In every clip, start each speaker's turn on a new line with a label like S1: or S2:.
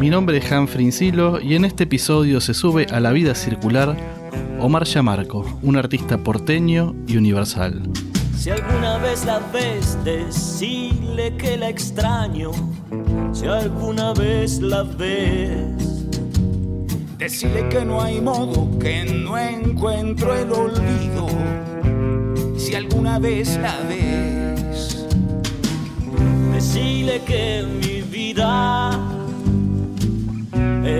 S1: Mi nombre es Humphrey Insilo y en este episodio se sube a la vida circular Omar Yamarco, un artista porteño y universal.
S2: Si alguna vez la ves, decile que la extraño. Si alguna vez la ves,
S3: decile que no hay modo, que no encuentro el olvido. Si alguna vez la ves,
S2: decile que mi vida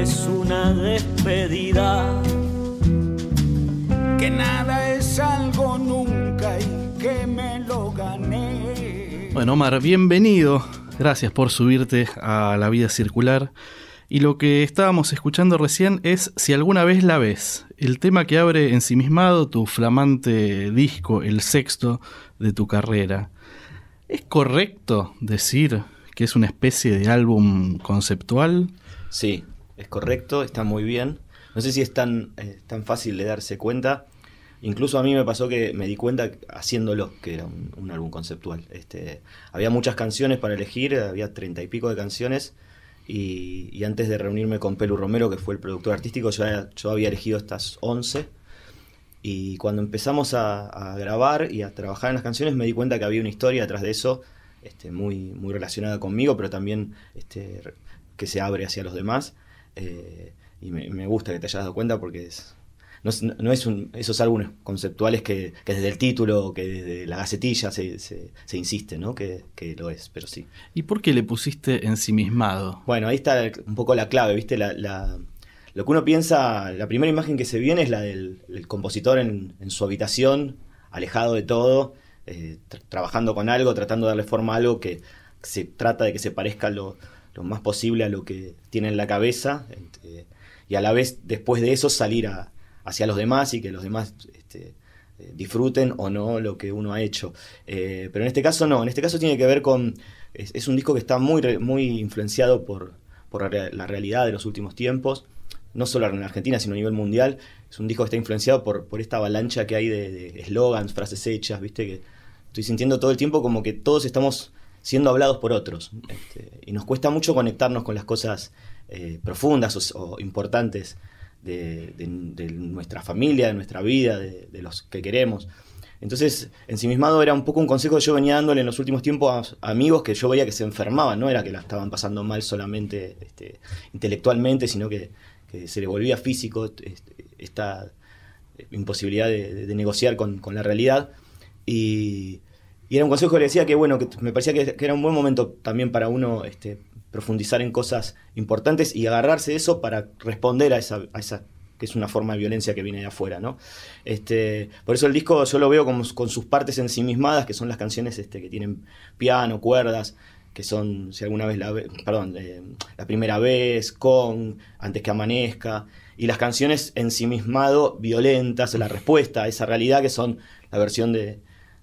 S2: es una despedida.
S3: Que nada es algo nunca que me lo gané.
S1: Bueno, Omar, bienvenido. Gracias por subirte a la vida circular. Y lo que estábamos escuchando recién es Si alguna vez la ves, el tema que abre ensimismado tu flamante disco, el sexto de tu carrera. ¿Es correcto decir que es una especie de álbum conceptual?
S4: Sí, es correcto, está muy bien. No sé si es tan, eh, tan fácil de darse cuenta. Incluso a mí me pasó que me di cuenta haciéndolo que era un, álbum conceptual. Este, había muchas canciones para elegir, había treinta y pico de canciones. Y, antes de reunirme con Pelu Romero, que fue el productor artístico, yo, yo había elegido estas once. Y cuando empezamos a, grabar y a trabajar en las canciones, me di cuenta que había una historia detrás de eso, este, muy, muy relacionada conmigo, pero también este, que se abre hacia los demás. Eh, y me, me, gusta que te hayas dado cuenta porque es, no es, esos álbumes conceptuales que, desde el título, que desde la gacetilla se, se, insiste, ¿no? Que, lo es, pero sí.
S1: ¿Y por qué le pusiste ensimismado?
S4: Bueno, ahí está un poco la clave, ¿viste? La, lo que uno piensa, la primera imagen que se viene es la del compositor en, su habitación, alejado de todo, eh, trabajando con algo, tratando de darle forma a algo que se trata de que se parezca lo, lo más posible a lo que tiene en la cabeza. Este, y a la vez, después de eso, salir hacia los demás y que los demás este, eh, disfruten o no lo que uno ha hecho. Eh, pero en este caso no, en este caso tiene que ver con, es, un disco que está muy, muy influenciado por, por la realidad de los últimos tiempos, no solo en Argentina, sino a nivel mundial. Es un disco que está influenciado por, por esta avalancha que hay de eslogans, frases hechas, viste, que estoy sintiendo todo el tiempo como que todos estamos siendo hablados por otros. Este, y nos cuesta mucho conectarnos con las cosas eh, profundas o importantes de, nuestra familia, de nuestra vida, de, los que queremos. Entonces, ensimismado era un poco un consejo que yo venía dándole en los últimos tiempos a, amigos que yo veía que se enfermaban, no era que la estaban pasando mal solamente este, intelectualmente, sino que, se le volvía físico este, esta imposibilidad de, negociar con, la realidad. Y, era un consejo que le decía que, bueno, que me parecía que, era un buen momento también para uno este, profundizar en cosas importantes y agarrarse de eso para responder a esa, que es una forma de violencia que viene de afuera, ¿no? Este, por eso el disco yo lo veo como, con sus partes ensimismadas, que son las canciones este, que tienen piano, cuerdas, que son, si alguna vez la perdón, eh, la primera vez, con, antes que amanezca, y las canciones ensimismado, violentas, la respuesta a esa realidad, que son la versión de,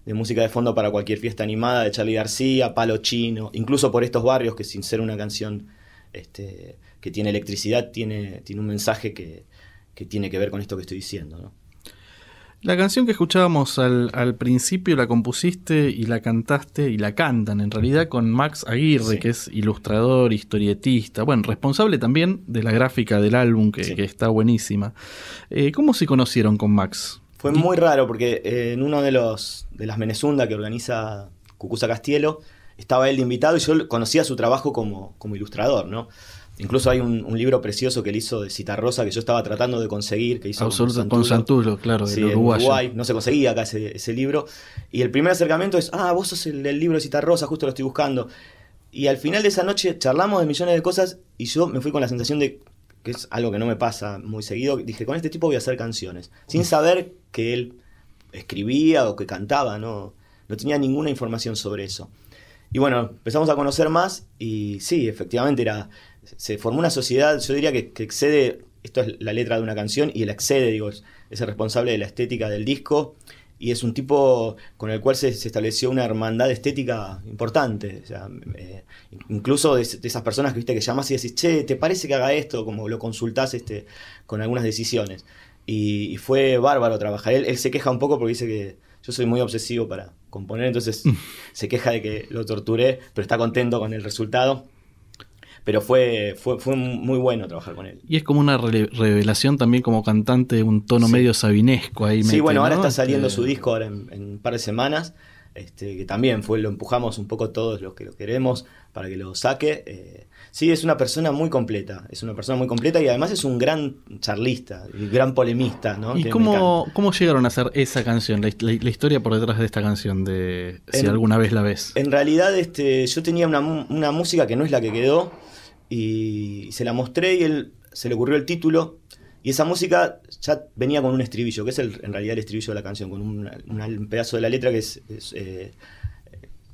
S4: de música de fondo para cualquier fiesta animada de Charlie García, Palo Chino, incluso por estos barrios que sin ser una canción este, que tiene electricidad, tiene, tiene un mensaje que, tiene que ver con esto que estoy diciendo.
S1: La canción que escuchábamos al, principio la compusiste y la cantaste y la cantan en realidad con Max Aguirre, que es ilustrador, historietista, bueno, responsable también de la gráfica del álbum, que, está buenísima. Eh, ¿Cómo se conocieron con Max?
S4: Fue muy raro porque eh, en uno de los de las Menezunda que organiza Cucusa Castielo, estaba él de invitado y yo conocía su trabajo como, como ilustrador, ¿no? Incluso hay un, libro precioso que él hizo de Citarrosa que yo estaba tratando de conseguir, que hizo
S1: Absoluto, con Santulo, claro,
S4: de Uruguay. No se conseguía acá ese, libro. Y el primer acercamiento es, ah, vos sos el del libro de Citarrosa, justo lo estoy buscando. Y al final de esa noche charlamos de millones de cosas y yo me fui con la sensación de que es algo que no me pasa muy seguido. Dije, con este tipo voy a hacer canciones, sin saber que él escribía o que cantaba, no, no tenía ninguna información sobre eso. Y bueno, empezamos a conocer más y sí, efectivamente era, se formó una sociedad, yo diría que, excede esto es la letra de una canción y él accede, digo, es el responsable de la estética del disco y es un tipo con el cual se, se estableció una hermandad estética importante. O sea, eh, incluso de, de esas personas que viste que llamas y decís, che, ¿te parece que haga esto? Como lo consultás este, con algunas decisiones. Y, y fue bárbaro trabajar. Él, él se queja un poco porque dice que yo soy muy obsesivo para componer, entonces se queja de que lo torturé, pero está contento con el resultado. Pero fue, fue, fue muy bueno trabajar con él.
S1: Y es como una re- revelación también como cantante, un tono
S4: Sí.
S1: medio sabinesco ahí.
S4: Sí,
S1: mete,
S4: bueno, ahora está saliendo
S1: Este,
S4: su disco ahora en, en un par de semanas, este, que también fue, lo empujamos un poco todos los que lo queremos para que lo saque. Eh, sí, es una persona muy completa, es una persona muy completa y además es un gran charlista, y gran polemista, ¿no?
S1: ¿Y
S4: Que
S1: cómo, cómo llegaron a hacer esa canción? La, la- la historia por detrás de esta canción, de si
S4: En-
S1: alguna vez la ves.
S4: En realidad, este, yo tenía una, una música que no es la que quedó y se la mostré y él se le ocurrió el título y esa música ya venía con un estribillo, que es el- en realidad el estribillo de la canción, con un pedazo de la letra que es, eh,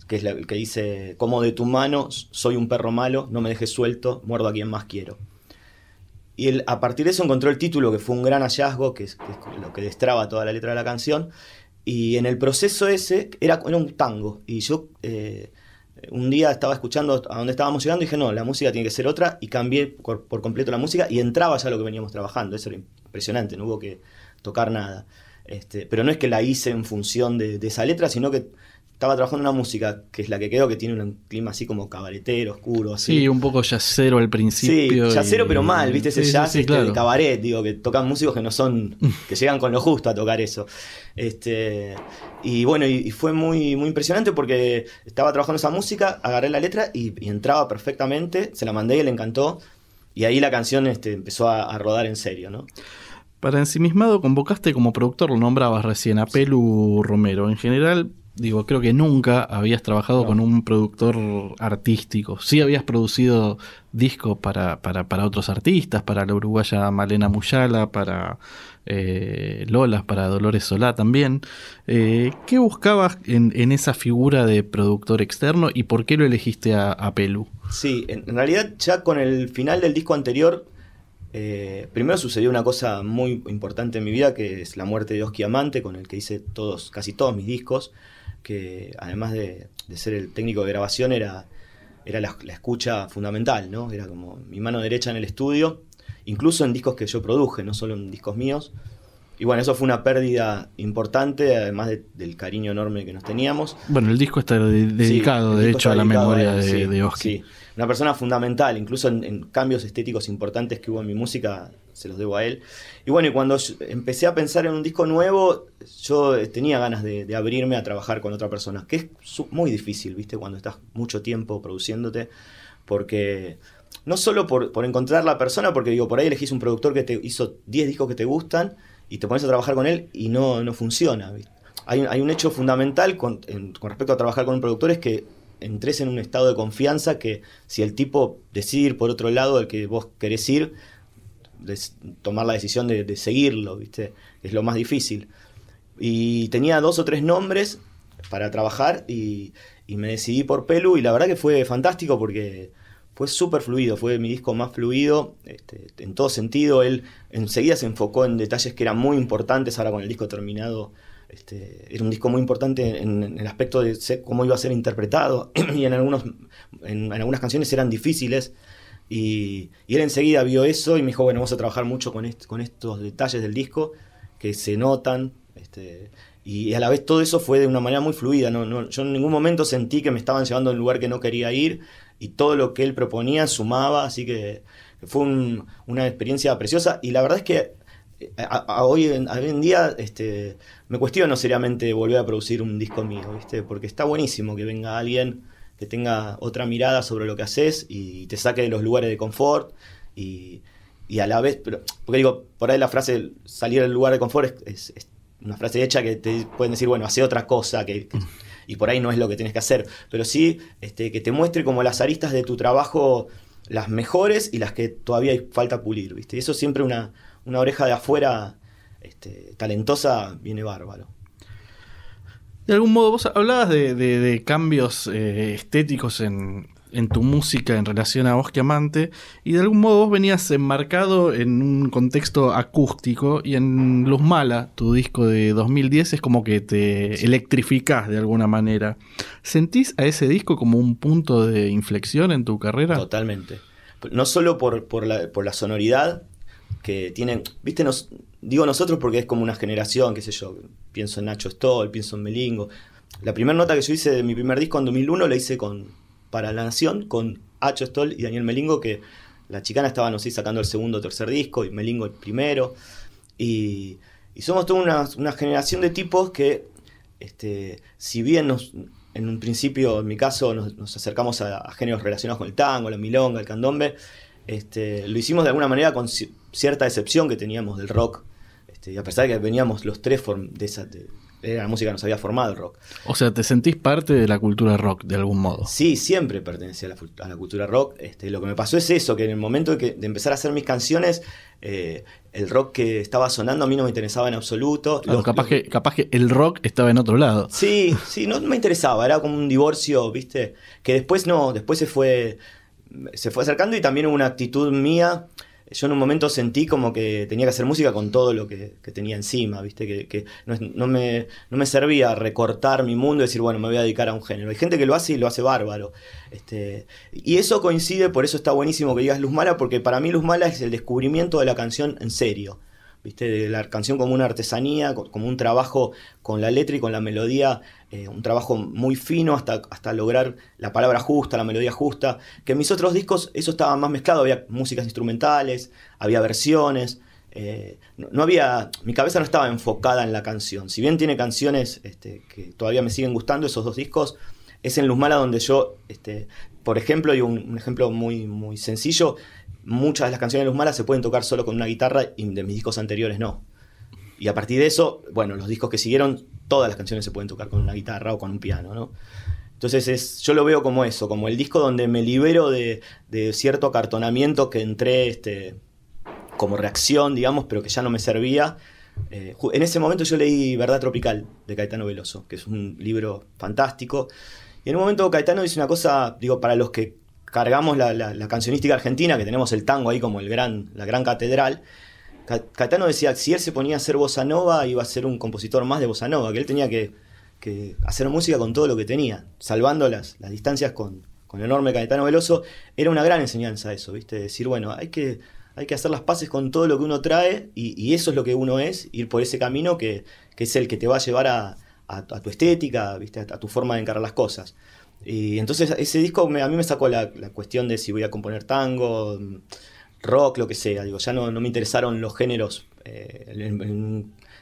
S4: que es que dice como de tu mano soy un perro malo, no me dejes suelto, muerdo a quien más quiero. Y él, a partir de eso encontró el título, que fue un gran hallazgo, que es, lo que destraba toda la letra de la canción. Y en el proceso ese era, era un tango. Y yo eh, un día estaba escuchando a dónde estábamos llegando y dije, no, la música tiene que ser otra. Y cambié por, completo la música y entraba ya lo que veníamos trabajando. Eso era impresionante, no hubo que tocar nada. Este, pero no es que la hice en función de esa letra, sino que estaba trabajando una música que es la que quedó, que tiene un clima así como cabaretero, oscuro, así.
S1: Sí, un poco yacero al
S4: Sí,
S1: principio.
S4: jazzero
S1: y-
S4: pero mal, ¿viste? Ese
S1: Sí, sí,
S4: jazz
S1: sí,
S4: este,
S1: claro.
S4: de cabaret, digo, que tocan músicos que no son, que llegan con lo justo a tocar eso. Este, y bueno, y, y fue muy, muy impresionante porque estaba trabajando esa música, agarré la letra y, y entraba perfectamente, se la mandé y le encantó. Y ahí la canción este, empezó a, a rodar en serio, ¿no?
S1: Para Ensimismado convocaste como productor, lo nombrabas recién, a Pelu Romero. En general, digo, creo que nunca habías trabajado
S4: No.
S1: con un productor artístico. Sí habías producido discos para, para, para otros artistas, para la uruguaya Malena Muyala, para eh, Lolas, para Dolores Solá también. Eh, ¿Qué buscabas en, en esa figura de productor externo y por qué lo elegiste a, a Pelu?
S4: Sí, en, en realidad ya con el final del disco anterior, eh, primero sucedió una cosa muy importante en mi vida, que es la muerte de Oski Amante, con el que hice todos, casi todos mis discos, que además de, de ser el técnico de grabación era, era la, la escucha fundamental, ¿no? Era como mi mano derecha en el estudio, incluso en discos que yo produje, no solo en discos míos. Y bueno, eso fue una pérdida importante, además de- del cariño enorme que nos teníamos.
S1: Bueno, el disco está de- dedicado,
S4: Sí,
S1: de hecho, a la memoria de,
S4: sí,
S1: de Oski.
S4: sí. Una persona fundamental, incluso en, en cambios estéticos importantes que hubo en mi música, se los debo a él. Y bueno, y cuando empecé a pensar en un disco nuevo, yo eh, tenía ganas de, abrirme a trabajar con otra persona, que es muy difícil, ¿viste? Cuando estás mucho tiempo produciéndote, porque no solo por, por encontrar la persona, porque digo, por ahí elegís un productor que te hizo 10 discos que te gustan y te pones a trabajar con él y no, no funciona. Hay, hay un hecho fundamental con, con respecto a trabajar con un productor, es que entres en un estado de confianza que si el tipo decide ir por otro lado del que vos querés ir, des- tomar la decisión de, de seguirlo, ¿viste? Es lo más difícil. Y tenía dos o tres nombres para trabajar y, y me decidí por Pelu y la verdad que fue fantástico porque fue súper fluido, fue mi disco más fluido este, en todo sentido. Él enseguida se enfocó en detalles que eran muy importantes, ahora con el disco terminado. Este, era un disco muy importante en, en el aspecto de cómo iba a ser interpretado y en, algunos, en, en algunas canciones eran difíciles y, él enseguida vio eso y me dijo, bueno, vamos a trabajar mucho con, est- con estos detalles del disco que se notan. Este, y a la vez todo eso fue de una manera muy fluida. No, yo en ningún momento sentí que me estaban llevando a un lugar que no quería ir y todo lo que él proponía sumaba, así que fue un- una experiencia preciosa y la verdad es que eh, hoy en día este, me cuestiono seriamente volver a producir un disco mío, ¿viste? porque está buenísimo que venga alguien que tenga otra mirada sobre lo que haces y te saque de los lugares de confort y, y a la vez, pero, porque digo, por ahí la frase salir del lugar de confort es, es- es una frase hecha que te pueden decir, bueno, hace otra cosa que, que- y por ahí no es lo que tienes que hacer, pero sí este, que te muestre como las aristas de tu trabajo las mejores y las que todavía hay falta pulir, ¿viste? Y eso siempre una, una oreja de afuera este, talentosa viene bárbaro.
S1: De algún modo, vos hablabas de, cambios eh, estéticos en, tu música en relación a Bosque Amante y de algún modo vos venías enmarcado en un contexto acústico y en Luz Mala, tu disco de 2010, es como que te electrificás de alguna manera. ¿Sentís a ese disco como un punto de inflexión en tu carrera?
S4: Totalmente. No solo por, por, la, por la sonoridad que tienen, viste, digo nosotros porque es como una generación, qué sé yo, pienso en Nacho Stoll, pienso en Melingo. La primera nota que yo hice de mi primer disco en 2001 la hice con para La Nación con Nacho Stoll y Daniel Melingo, que la chicana estaba, no sé, sacando el segundo o tercer disco y Melingo el primero. Y, somos toda una, generación de tipos que, este, si bien nos, en un principio, en mi caso, nos, acercamos a, géneros relacionados con el tango, la milonga, el candombe, este, lo hicimos de alguna manera con cierta decepción que teníamos del rock. Este, a pesar de que veníamos los tres de esa, era la música que nos había formado el rock.
S1: O sea, ¿te sentís parte de la cultura rock de algún modo?
S4: Sí, siempre pertenecía a la, cultura rock. Este, lo que me pasó es eso, que en el momento de, empezar a hacer mis canciones, eh, el rock que estaba sonando a mí no me interesaba en absoluto.
S1: capaz, que, capaz que el rock estaba en otro lado.
S4: Sí, sí, no me interesaba, era como un divorcio, ¿viste? Que después no, después se fue, se fue acercando y también hubo una actitud mía yo en un momento sentí como que tenía que hacer música con todo lo que, tenía encima, ¿viste? Que, no, me, no, me, servía recortar mi mundo y decir, bueno, me voy a dedicar a un género. Hay gente que lo hace y lo hace bárbaro. Este, y eso coincide, por eso está buenísimo que digas Luz Mala, porque para mí Luz Mala es el descubrimiento de la canción en serio. ¿Viste? La canción como una artesanía, como un trabajo con la letra y con la melodía, eh, un trabajo muy fino hasta, hasta lograr la palabra justa, la melodía justa. Que en mis otros discos eso estaba más mezclado, había músicas instrumentales, había versiones. Eh, no, había, mi cabeza no estaba enfocada en la canción. Si bien tiene canciones este, que todavía me siguen gustando, esos dos discos, es en Luz Mala donde yo, este, por ejemplo, y un, ejemplo muy, muy sencillo, muchas de las canciones de Luz Mala se pueden tocar solo con una guitarra y de mis discos anteriores no. Y a partir de eso, bueno, los discos que siguieron, todas las canciones se pueden tocar con una guitarra o con un piano, ¿no? Entonces es, yo lo veo como eso, como el disco donde me libero de, cierto acartonamiento que entré este, como reacción, digamos, pero que ya no me servía. Eh, en ese momento yo leí Verdad Tropical de Caetano Veloso, que es un libro fantástico. Y en un momento Caetano dice una cosa, digo, para los que cargamos la, cancionística argentina, que tenemos el tango ahí como el gran, la gran catedral, Caetano decía que si él se ponía a hacer bossa nova, iba a ser un compositor más de bossa nova, que él tenía que, hacer música con todo lo que tenía, salvando las, distancias con, con, el enorme Caetano Veloso. Era una gran enseñanza eso, ¿viste? Decir, bueno, hay que, hay que hacer las paces con todo lo que uno trae y, eso es lo que uno es, ir por ese camino que, es el que te va a llevar a, tu estética, ¿viste? a tu forma de encarar las cosas. Y entonces ese disco a mí me sacó la, cuestión de si voy a componer tango, rock, lo que sea. Digo, ya no, me interesaron los géneros eh,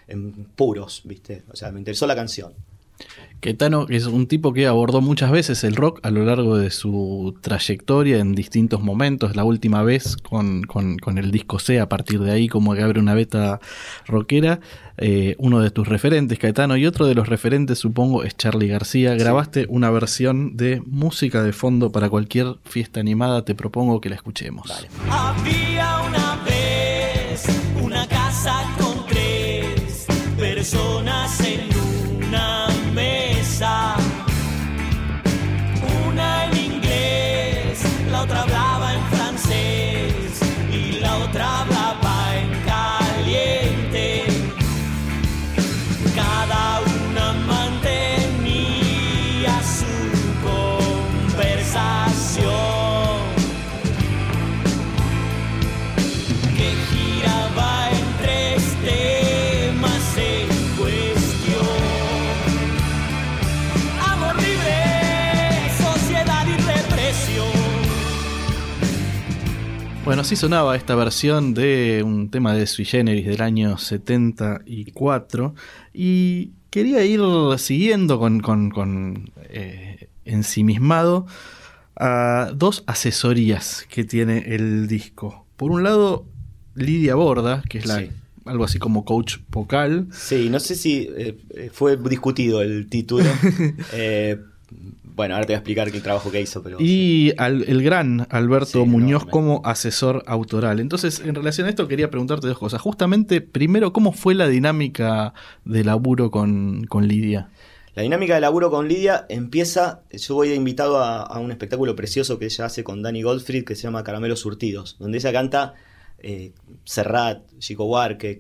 S4: en, puros, ¿viste? O sea, me interesó la canción.
S1: Caetano es un tipo que abordó muchas veces el rock a lo largo de su trayectoria en distintos momentos. La última vez con, el disco C, a partir de ahí como que abre una beta rockera. Eh, uno de tus referentes, Caetano, y otro de los referentes supongo es Charlie García. Grabaste una versión de música de fondo para cualquier fiesta animada. Te propongo que la escuchemos.
S2: Había una
S1: Bueno, así sonaba esta versión de un tema de Sui Generis del año 74 y quería ir siguiendo con, eh, ensimismado a dos asesorías que tiene el disco. Por un lado, Lidia Borda, que es la algo así como coach vocal.
S4: Sí, no sé si eh, eh, fue discutido el título, Bueno, ahora te voy a explicar el trabajo que hizo. Pero...
S1: Y el gran Alberto Muñoz como asesor autoral. Entonces, en relación a esto, quería preguntarte dos cosas. Justamente, primero, ¿cómo fue la dinámica de laburo con, Lidia?
S4: La dinámica de laburo con Lidia empieza, yo voy invitado a, a un espectáculo precioso que ella hace con Danny Goldfried que se llama Caramelos Surtidos, donde ella canta eh, Serrat, Chico Huarque,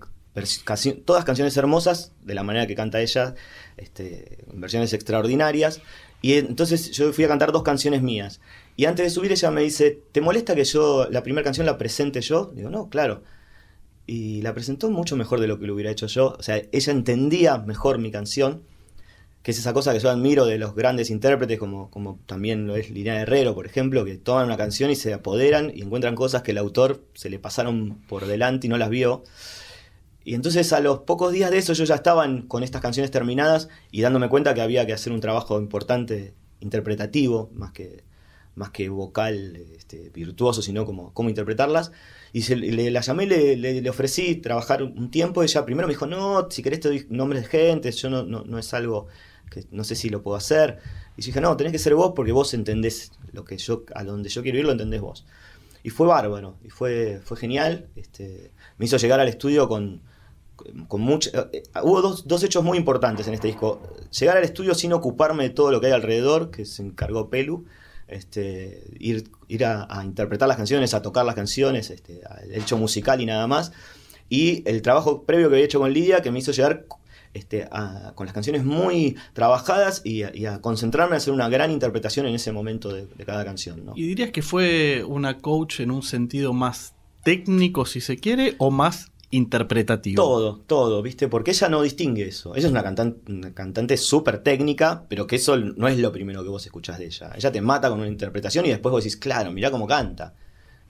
S4: todas canciones hermosas, de la manera que canta ella, este, versiones extraordinarias. Y entonces yo fui a cantar dos canciones mías. Y antes de subir ella me dice, ¿te molesta que yo la primera canción la presente yo? Digo, no, claro. Y la presentó mucho mejor de lo que lo hubiera hecho yo. O sea, ella entendía mejor mi canción, que es esa cosa que yo admiro de los grandes intérpretes, como, como también lo es Liliana Herrero, por ejemplo, que toman una canción y se apoderan y encuentran cosas que el autor se le pasaron por delante y no las vio. Y entonces a los pocos días de eso yo ya estaba con estas canciones terminadas y dándome cuenta que había que hacer un trabajo importante, interpretativo, más que, más que vocal este, virtuoso, sino como cómo interpretarlas. Y se- le, la llamé le, le- le ofrecí trabajar un tiempo. Ella primero me dijo, no, si querés te doy nombres de gente, yo no, no, no es algo que no sé si lo puedo hacer. Y yo dije, no, tenés que ser vos porque vos entendés lo que yo, a donde yo quiero ir, lo entendés vos. Y fue bárbaro, y fue, fue genial. Este, me hizo llegar al estudio con, eh, hubo dos, dos hechos muy importantes en este disco. Llegar al estudio sin ocuparme de todo lo que hay alrededor, que se encargó Pelu. Este, ir ir a, interpretar las canciones, a tocar las canciones, este, el hecho musical y nada más. Y el trabajo previo que había hecho con Lidia, que me hizo llegar este, con las canciones muy trabajadas y a, concentrarme a hacer una gran interpretación en ese momento de, cada canción.
S1: ¿Y dirías que fue una coach en un sentido más técnico, si se quiere, o más interpretativo?
S4: Todo, todo, ¿viste? Porque ella no distingue eso. Ella es una cantante, súper técnica, pero que eso no es lo primero que vos escuchás de ella. Ella te mata con una interpretación y después vos decís, claro, mirá cómo canta.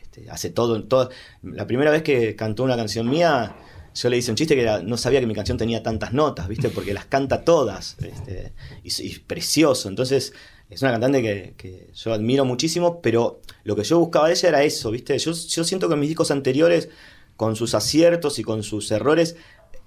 S4: Este, hace todo, todo. La primera vez que cantó una canción mía, yo le hice un chiste que no sabía que mi canción tenía tantas notas, ¿viste? Porque las canta todas. Este, y, y precioso. Entonces, es una cantante que, que yo admiro muchísimo, pero lo que yo buscaba de ella era eso, ¿viste? Yo, yo siento que en mis discos anteriores, con sus aciertos y con sus errores,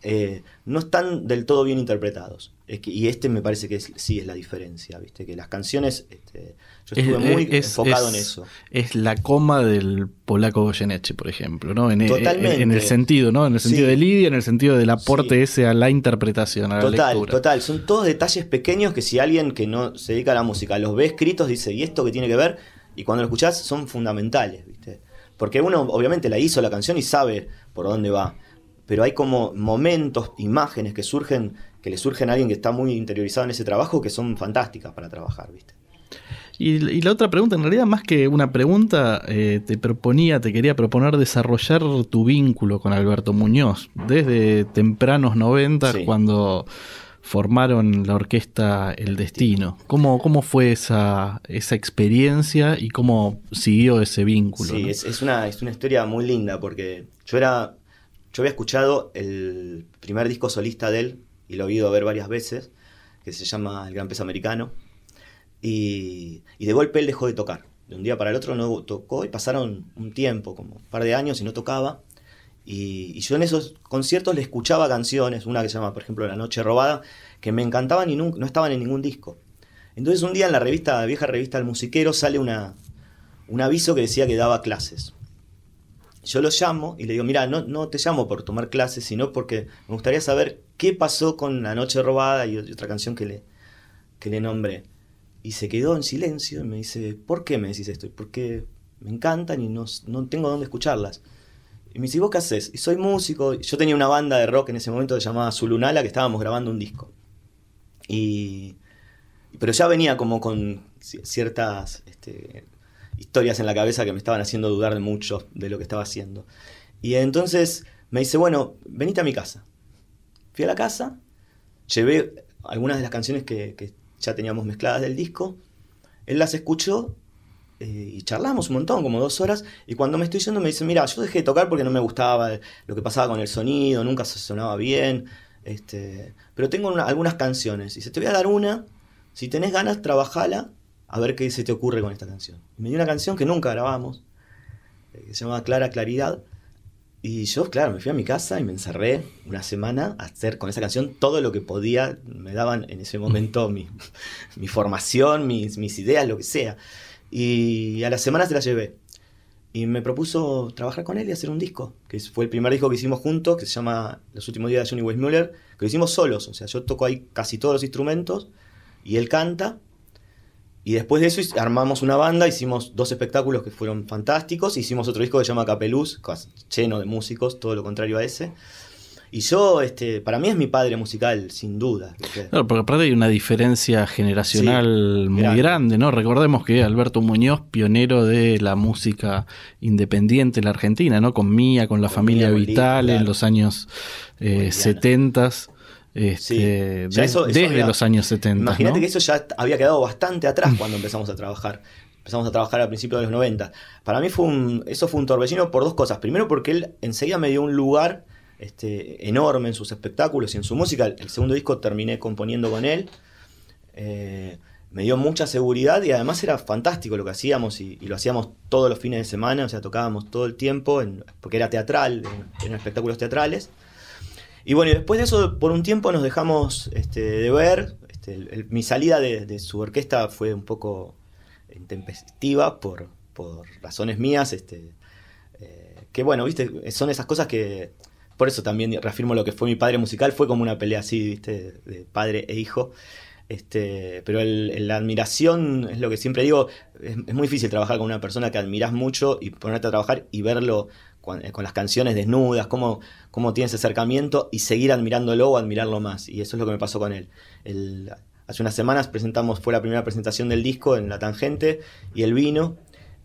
S4: eh, no están del todo bien interpretados. Es que- y este me parece que es- sí es la diferencia, ¿viste? Que las canciones, este, yo estuve
S1: Es-
S4: muy
S1: es-
S4: enfocado en eso.
S1: Es la coma del polaco Goyeneche, por ejemplo, ¿no? En, en-
S4: Totalmente.
S1: en el sentido, ¿no? En el sentido
S4: Sí.
S1: de Lidia, en el sentido del aporte
S4: Sí.
S1: ese a la interpretación, a la
S4: Total,
S1: lectura.
S4: total. Son todos detalles pequeños que si alguien que no se dedica a la música los ve escritos, dice, ¿y esto qué tiene que ver? Y cuando lo escuchás son fundamentales, ¿viste? Porque uno obviamente la hizo la canción y sabe por dónde va. Pero hay como momentos, imágenes que surgen, que le surgen a alguien que está muy interiorizado en ese trabajo, que son fantásticas para trabajar, ¿viste?
S1: Y, y la otra pregunta, en realidad, más que una pregunta, eh, te proponía, te quería proponer desarrollar tu vínculo con Alberto Muñoz desde tempranos 90,
S4: Sí.
S1: cuando formaron la orquesta El Destino. ¿Cómo, cómo fue esa, esa experiencia y cómo siguió ese vínculo?
S4: Sí,
S1: no?
S4: es, es una, es una historia muy linda porque yo era. Yo había escuchado el primer disco solista de él y lo he ido a ver varias veces, que se llama El Gran Pez Americano. Y, y de golpe él dejó de tocar. De un día para el otro no tocó y pasaron un tiempo, como un par de años y no tocaba. Y, yo en esos conciertos le escuchaba canciones, una que se llama, por ejemplo, La Noche Robada, que me encantaban y no estaban en ningún disco. Entonces un día en la revista, vieja revista El Musiquero, sale una, un aviso que decía que daba clases. Yo lo llamo y le digo, mira, no, no te llamo por tomar clases, sino porque me gustaría saber qué pasó con La Noche Robada y otra canción que le, que le nombré. Y se quedó en silencio y me dice, ¿por qué me decís esto? Porque me encantan y no, no tengo dónde escucharlas. Y me dice, ¿y ¿vos qué haces? Y soy músico. Yo tenía una banda de rock en ese momento llamaba Zulunala, que estábamos grabando un disco. Y, pero ya venía como con ci- ciertas este, historias en la cabeza que me estaban haciendo dudar mucho de lo que estaba haciendo. Y entonces me dice, bueno, venite a mi casa. Fui a la casa, llevé algunas de las canciones que ya teníamos mezcladas del disco, él las escuchó eh, y charlamos un montón, como dos horas, y cuando me estoy yendo me dice, mira, yo dejé de tocar porque no me gustaba lo que pasaba con el sonido, nunca se sonaba bien, este, pero tengo una- algunas canciones, y se te voy a dar una, si tenés ganas, trabajala, a ver qué se te ocurre con esta canción. Y me dio una canción que nunca grabamos, eh, que se llama Clara Claridad, y yo, claro, me fui a mi casa y me encerré una semana a hacer con esa canción todo lo que podía. Me daban en ese momento mi, mi formación, mis, mis ideas, lo que sea. Y a las semanas se la llevé. Y me propuso trabajar con él y hacer un disco, que fue el primer disco que hicimos juntos, que se llama Los últimos días de Johnny Weissmuller, que lo hicimos solos. O sea, yo toco ahí casi todos los instrumentos y él canta. Y después de eso armamos una banda, hicimos dos espectáculos que fueron fantásticos, hicimos otro disco que se llama Capeluz, lleno de músicos, todo lo contrario a ese. Y yo, este, para mí es mi padre musical, sin duda.
S1: Claro, porque aparte hay una diferencia generacional muy grande. ¿no? Recordemos que Alberto Muñoz, pionero de la música independiente en la Argentina, ¿no? Con Mía, con la familia Vital en los años eh, 70. Este, desde los años 70.
S4: Imagínate que eso ya había quedado bastante atrás cuando empezamos a trabajar. Empezamos a trabajar al principio de los 90. Para mí fue un, eso fue un torbellino por dos cosas. Primero porque él enseguida me dio un lugar este, enorme en sus espectáculos y en su música. El segundo disco terminé componiendo con él. Eh, me dio mucha seguridad y además era fantástico lo que hacíamos y, lo hacíamos todos los fines de semana, o sea, tocábamos todo el tiempo, porque era teatral, eran espectáculos teatrales. Y bueno, y después de eso, por un tiempo nos dejamos este, de ver. Este, mi salida de, su orquesta fue un poco intempestiva por, por razones mías. Eh, que bueno, viste, son esas cosas que por eso también reafirmo lo que fue mi padre musical, fue como una pelea así, ¿viste? De padre e hijo. Este, pero la admiración es lo que siempre digo, es, muy difícil trabajar con una persona que admiras mucho y ponerte a trabajar y verlo con, las canciones desnudas, cómo, cómo tiene ese acercamiento y seguir admirándolo o admirarlo más. Y eso es lo que me pasó con él. hace unas semanas presentamos, fue la primera presentación del disco en La Tangente y él vino.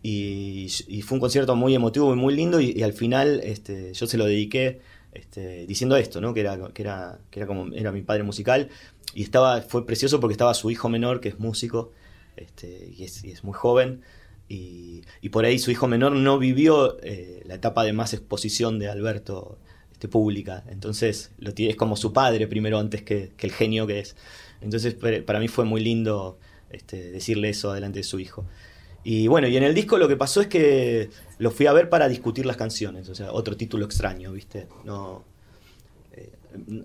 S4: Y, fue un concierto muy emotivo y muy lindo y, al final este, yo se lo dediqué este, diciendo esto, ¿no? Que era, que era, que era como era mi padre musical. Y estaba, fue precioso porque estaba su hijo menor, que es músico, este, y, es, muy joven. Y, por ahí su hijo menor no vivió eh, la etapa de más exposición de Alberto este, pública. Entonces lo es como su padre primero antes que, el genio que es. Entonces para mí fue muy lindo este, decirle eso delante de su hijo. Y bueno, y en el disco lo que pasó es que lo fui a ver para discutir las canciones, o sea, otro título extraño, ¿viste? No, eh,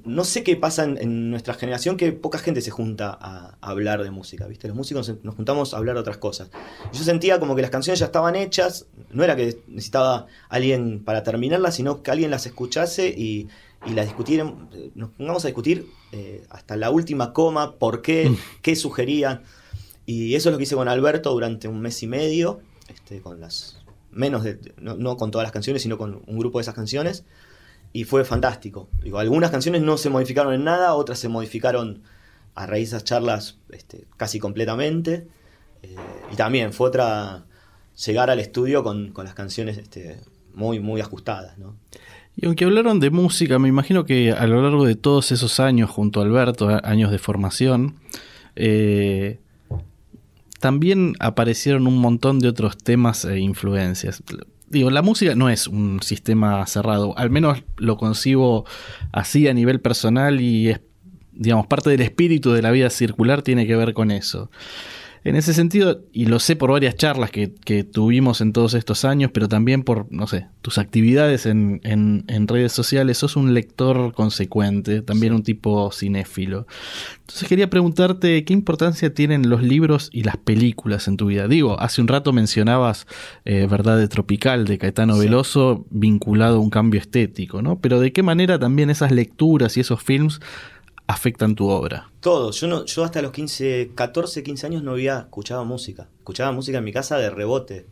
S4: no sé qué pasa en, nuestra generación que poca gente se junta a, hablar de música, ¿viste? Los músicos nos juntamos a hablar de otras cosas. yo sentía como que las canciones ya estaban hechas, no era que necesitaba alguien para terminarlas, sino que alguien las escuchase y, las discutieran, nos pongamos a discutir eh, hasta la última coma, por qué, mm. qué sugerían. Y eso es lo que hice con Alberto durante un mes y medio, este, con las menos de, no, con todas las canciones, sino con un grupo de esas canciones. Y fue fantástico. Digo, algunas canciones no se modificaron en nada, otras se modificaron a raíz de esas charlas este, casi completamente. Eh, y también fue otra llegar al estudio con, las canciones este, muy, muy ajustadas.
S1: Y aunque hablaron de música, me imagino que a lo largo de todos esos años junto a Alberto, años de formación, eh, también aparecieron un montón de otros temas e influencias. Digo, la música no es un sistema cerrado, al menos lo concibo así a nivel personal y es, digamos, parte del espíritu de la vida circular tiene que ver con eso. En ese sentido, y lo sé por varias charlas que, tuvimos en todos estos años, pero también por, no sé, tus actividades en, redes sociales, sos un lector consecuente, también un tipo cinéfilo. Entonces quería preguntarte qué importancia tienen los libros y las películas en tu vida. Digo, hace un rato mencionabas eh, Verdad de Tropical de Caetano Veloso vinculado a un cambio estético, ¿no? Pero de qué manera también esas lecturas y esos films afectan tu obra?
S4: Todos. Yo, no, yo hasta los 15, 14, 15 años no había escuchado música. Escuchaba música en mi casa de rebote.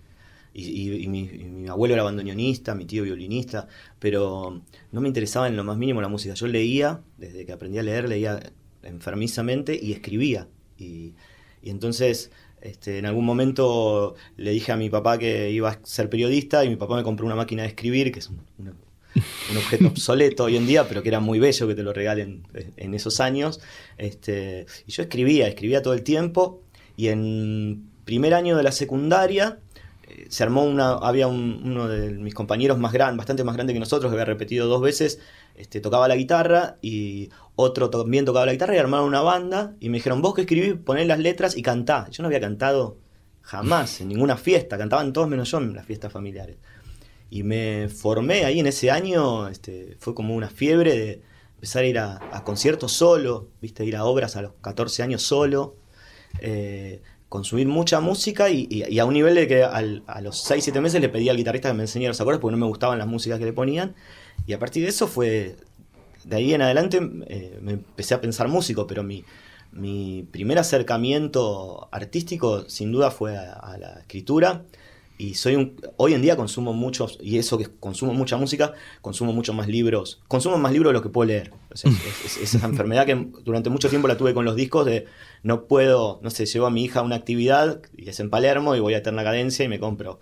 S4: Y, mi, abuelo era bandoneonista, mi tío violinista, pero no me interesaba en lo más mínimo la música. Yo leía, desde que aprendí a leer, leía enfermizamente y escribía. Y, entonces, este, en algún momento le dije a mi papá que iba a ser periodista y mi papá me compró una máquina de escribir, que es una, un objeto obsoleto hoy en día, pero que era muy bello que te lo regalen en esos años. Este, y yo escribía, escribía todo el tiempo, y en primer año de la secundaria eh, se armó una, había uno de mis compañeros más grande, bastante más grande que nosotros, que había repetido dos veces, este, tocaba la guitarra y otro también tocaba la guitarra y armaron una banda y me dijeron, vos que escribís, poné las letras y cantá. Yo no había cantado jamás en ninguna fiesta, cantaban todos menos yo en las fiestas familiares. Y me formé ahí en ese año, este, fue como una fiebre de empezar a ir a, conciertos solo, viste, ir a obras a los 14 años solo, eh, consumir mucha música y, a un nivel de que a los 6, 7 meses le pedí al guitarrista que me enseñara los acordes porque no me gustaban las músicas que le ponían. Y a partir de eso fue, de ahí en adelante eh, me empecé a pensar músico, pero mi, mi primer acercamiento artístico sin duda fue a, la escritura y soy un, hoy en día consumo muchos, y eso que consumo mucha música, consumo muchos más libros, consumo más libros de lo que puedo leer. es, esa enfermedad que durante mucho tiempo la tuve con los discos de no puedo, no sé, llevo a mi hija a una actividad y es en Palermo y voy a Eterna Cadencia y me compro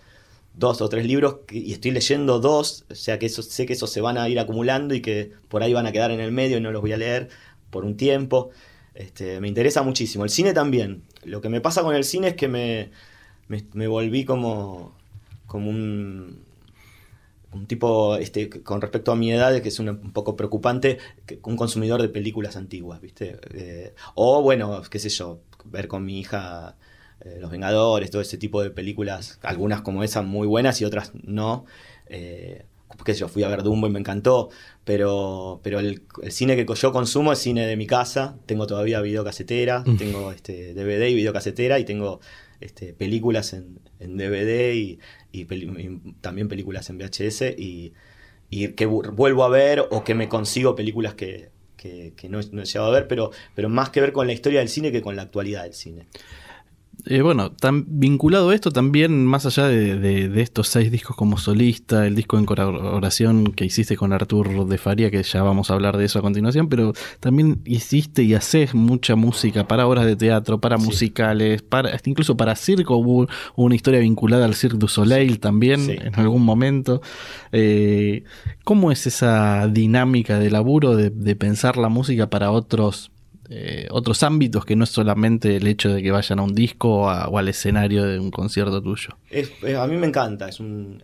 S4: dos o tres libros y estoy leyendo dos, o sea que eso, sé que esos se van a ir acumulando y que por ahí van a quedar en el medio y no los voy a leer por un tiempo. Este, me interesa muchísimo. El cine también. Lo que me pasa con el cine es que me, me, volví como, como un, un tipo, este, con respecto a mi edad, que es un, poco preocupante, un consumidor de películas antiguas, ¿viste? Eh, o bueno, qué sé yo, ver con mi hija eh, Los Vengadores, todo ese tipo de películas, algunas como esa muy buenas y otras no. Eh, qué sé yo, fui a ver Dumbo y me encantó, pero, pero el, cine que yo consumo es cine de mi casa, tengo todavía videocasetera, mm. tengo este DVD y videocasetera y tengo este, películas en, DVD y, también películas en VHS y, que vuelvo a ver o que me consigo películas que, no, no, he llegado a ver, pero, pero más que ver con la historia del cine que con la actualidad del cine.
S1: Eh, bueno, tan vinculado a esto también, más allá de, estos seis discos como solista, el disco en colaboración que hiciste con Artur de Faría, que ya vamos a hablar de eso a continuación, pero también hiciste y haces mucha música para obras de teatro, para musicales, para incluso para circo. Hubo una historia vinculada al Cirque du Soleil también en algún momento. Eh, ¿Cómo es esa dinámica de laburo de, de pensar la música para otros eh, otros ámbitos que no es solamente el hecho de que vayan a un disco o, al escenario de un concierto tuyo.
S4: a mí me encanta, es un,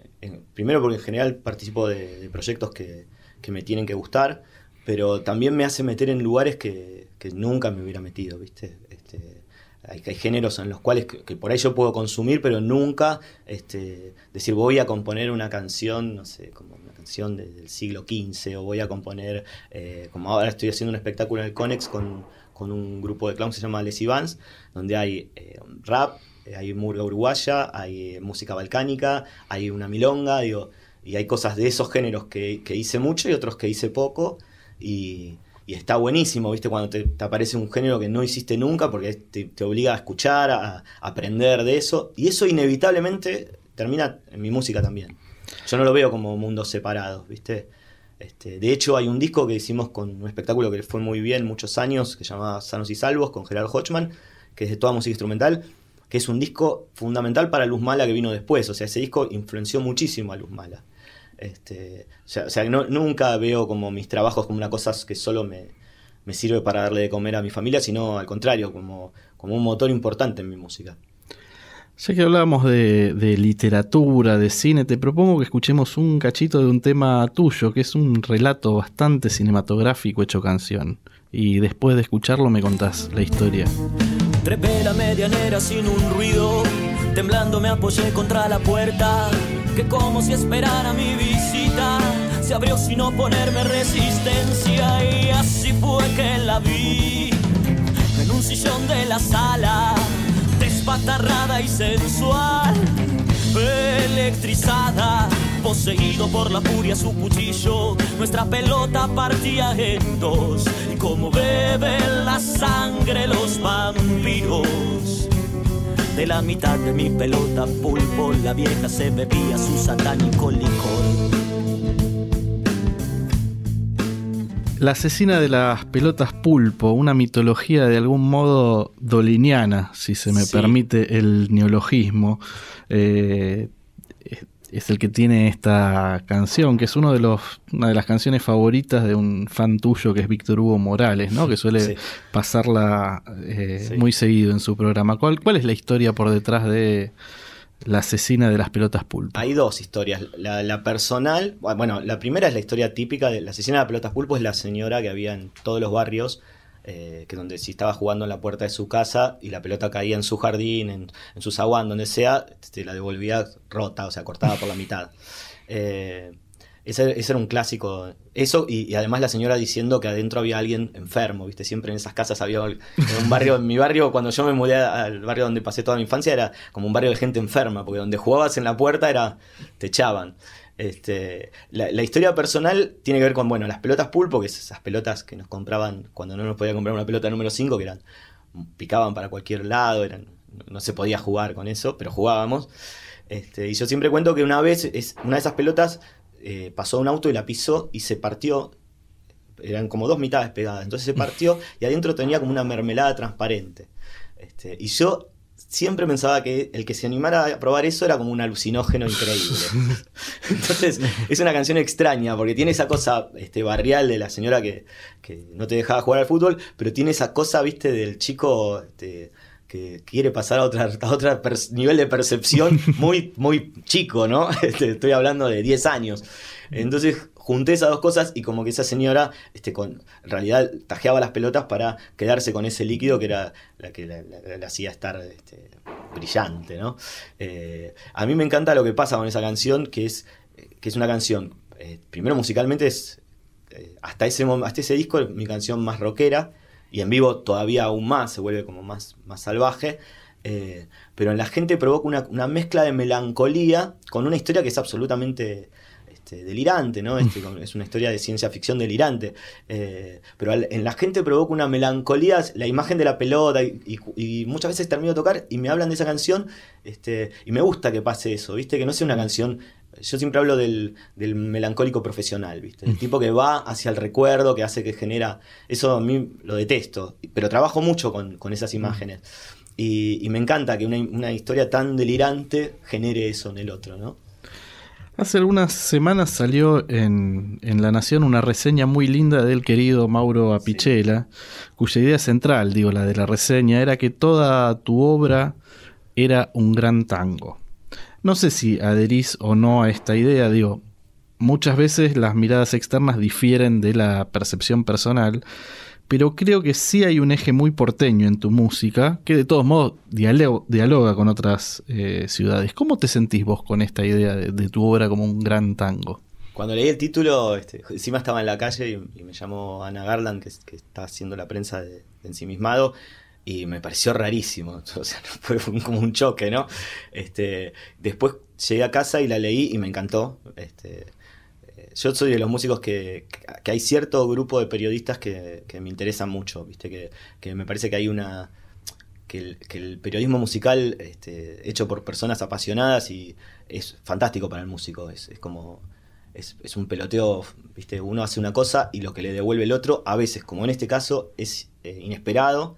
S4: primero porque en general participo de, proyectos que, me tienen que gustar, pero también me hace meter en lugares que, nunca me hubiera metido, ¿viste? Este, hay, géneros en los cuales que, por ahí yo puedo consumir, pero nunca este, decir voy a componer una canción, no sé, como una canción del siglo XV, o voy a componer, eh, como ahora estoy haciendo un espectáculo en el Conex con con un grupo de clowns que se llama Les Vans, donde hay eh, rap, eh, hay murga uruguaya, hay eh, música balcánica, hay una milonga, digo, y hay cosas de esos géneros que, hice mucho y otros que hice poco, y, está buenísimo, ¿viste? Cuando te, aparece un género que no hiciste nunca, porque te, obliga a escuchar, a, a, aprender de eso, y eso inevitablemente termina en mi música también. Yo no lo veo como mundos separados, ¿viste? Este, de hecho, hay un disco que hicimos con un espectáculo que fue muy bien muchos años, que se llama Sanos y Salvos, con Gerard Hodgman, que es de toda música instrumental, que es un disco fundamental para Luz Mala que vino después. O sea, ese disco influenció muchísimo a Luz Mala. Este, o sea, nunca veo como mis trabajos como una cosa que solo me, sirve para darle de comer a mi familia, sino al contrario, como, como un motor importante en mi música.
S1: Ya que hablábamos de, literatura, de cine, te propongo que escuchemos un cachito de un tema tuyo, que es un relato bastante cinematográfico hecho canción. Y después de escucharlo me contás la historia.
S2: Trepé la medianera sin un ruido, temblando me apoyé contra la puerta, que como si esperara mi visita, se abrió sin oponerme resistencia y así fue que la vi en un sillón de la sala despatarrada y sensual, electrizada, poseído por la furia su cuchillo, nuestra pelota partía en dos, y como beben la sangre los vampiros. De la mitad de mi pelota pulpo, la vieja se bebía su satánico licor.
S1: La asesina de las pelotas pulpo, una mitología de algún modo doliniana, si se me permite el neologismo, eh, es el que tiene esta canción, que es uno de los, una de las canciones favoritas de un fan tuyo que es Víctor Hugo Morales, ¿no? que suele pasarla eh, muy seguido en su programa. ¿Cuál, ¿Cuál es la historia por detrás de, la asesina de las pelotas pulpo.
S4: Hay dos historias. La, personal, bueno, la primera es la historia típica de la asesina de las pelotas pulpo, es la señora que había en todos los barrios, eh, que donde si estaba jugando en la puerta de su casa y la pelota caía en su jardín, en, su zaguán, donde sea, te la devolvía rota, o sea, cortada por la mitad. Eh, ese, era un clásico. Eso, y, además la señora diciendo que adentro había alguien enfermo, ¿viste? Siempre en esas casas había un barrio, en mi barrio, cuando yo me mudé al barrio donde pasé toda mi infancia, era como un barrio de gente enferma, porque donde jugabas en la puerta era, te echaban. Este, la, historia personal tiene que ver con, bueno, las pelotas pulpo, que es esas pelotas que nos compraban cuando no nos podía comprar una pelota número 5, que eran picaban para cualquier lado, eran, no se podía jugar con eso, pero jugábamos. Este, y yo siempre cuento que una vez, es, una de esas pelotas eh, pasó un auto y la pisó y se partió. Eran como dos mitades pegadas. Entonces se partió y adentro tenía como una mermelada transparente. Este, y yo siempre pensaba que el que se animara a probar eso era como un alucinógeno increíble. Entonces, es una canción extraña, porque tiene esa cosa este, barrial de la señora que, que no te dejaba jugar al fútbol, pero tiene esa cosa, viste, del chico este, que quiere pasar a otro a otra nivel de percepción muy, muy chico, ¿no? Este, estoy hablando de 10 años. Entonces junté esas dos cosas y como que esa señora este, con, en realidad tajeaba las pelotas para quedarse con ese líquido que era la que la, hacía estar este, brillante, ¿no? Eh, a mí me encanta lo que pasa con esa canción, que es, que es una canción, eh, primero musicalmente es, eh, hasta, ese, hasta ese disco mi canción más rockera, y en vivo todavía aún más, se vuelve como más, más salvaje. Eh, pero en la gente provoca una, mezcla de melancolía con una historia que es absolutamente este, delirante, ¿no? Este, es una historia de ciencia ficción delirante. Eh, pero en la gente provoca una melancolía, la imagen de la pelota, y, muchas veces termino de tocar y me hablan de esa canción, este, y me gusta que pase eso, ¿viste? Que no sea una canción yo siempre hablo del, melancólico profesional, ¿viste? El mm. tipo que va hacia el recuerdo, que hace que genera. Eso a mí lo detesto, pero trabajo mucho con, esas mm. imágenes. Y, me encanta que una, historia tan delirante genere eso en el otro, ¿no?
S1: Hace algunas semanas salió en, La Nación una reseña muy linda del querido Mauro Apichela, cuya idea central, digo, la de la reseña, era que toda tu obra era un gran tango. No sé si adherís o no a esta idea, digo, muchas veces las miradas externas difieren de la percepción personal, pero creo que sí hay un eje muy porteño en tu música, que de todos modos dialoga con otras eh, ciudades. ¿Cómo te sentís vos con esta idea de, tu obra como un gran tango?
S4: Cuando leí el título, este, encima estaba en la calle y, me llamó Ana Garland, que, está haciendo la prensa de, de Ensimismado, y me pareció rarísimo, o sea, fue como un choque, ¿no? Este, después llegué a casa y la leí y me encantó. Este, eh, yo soy de los músicos que, que hay cierto grupo de periodistas que, que me interesan mucho, ¿viste? Que, que, me parece que hay una... Que el, periodismo musical este, hecho por personas apasionadas y es fantástico para el músico, es, es como... Es, es, un peloteo, ¿viste? Uno hace una cosa y lo que le devuelve el otro, a veces, como en este caso, es eh, inesperado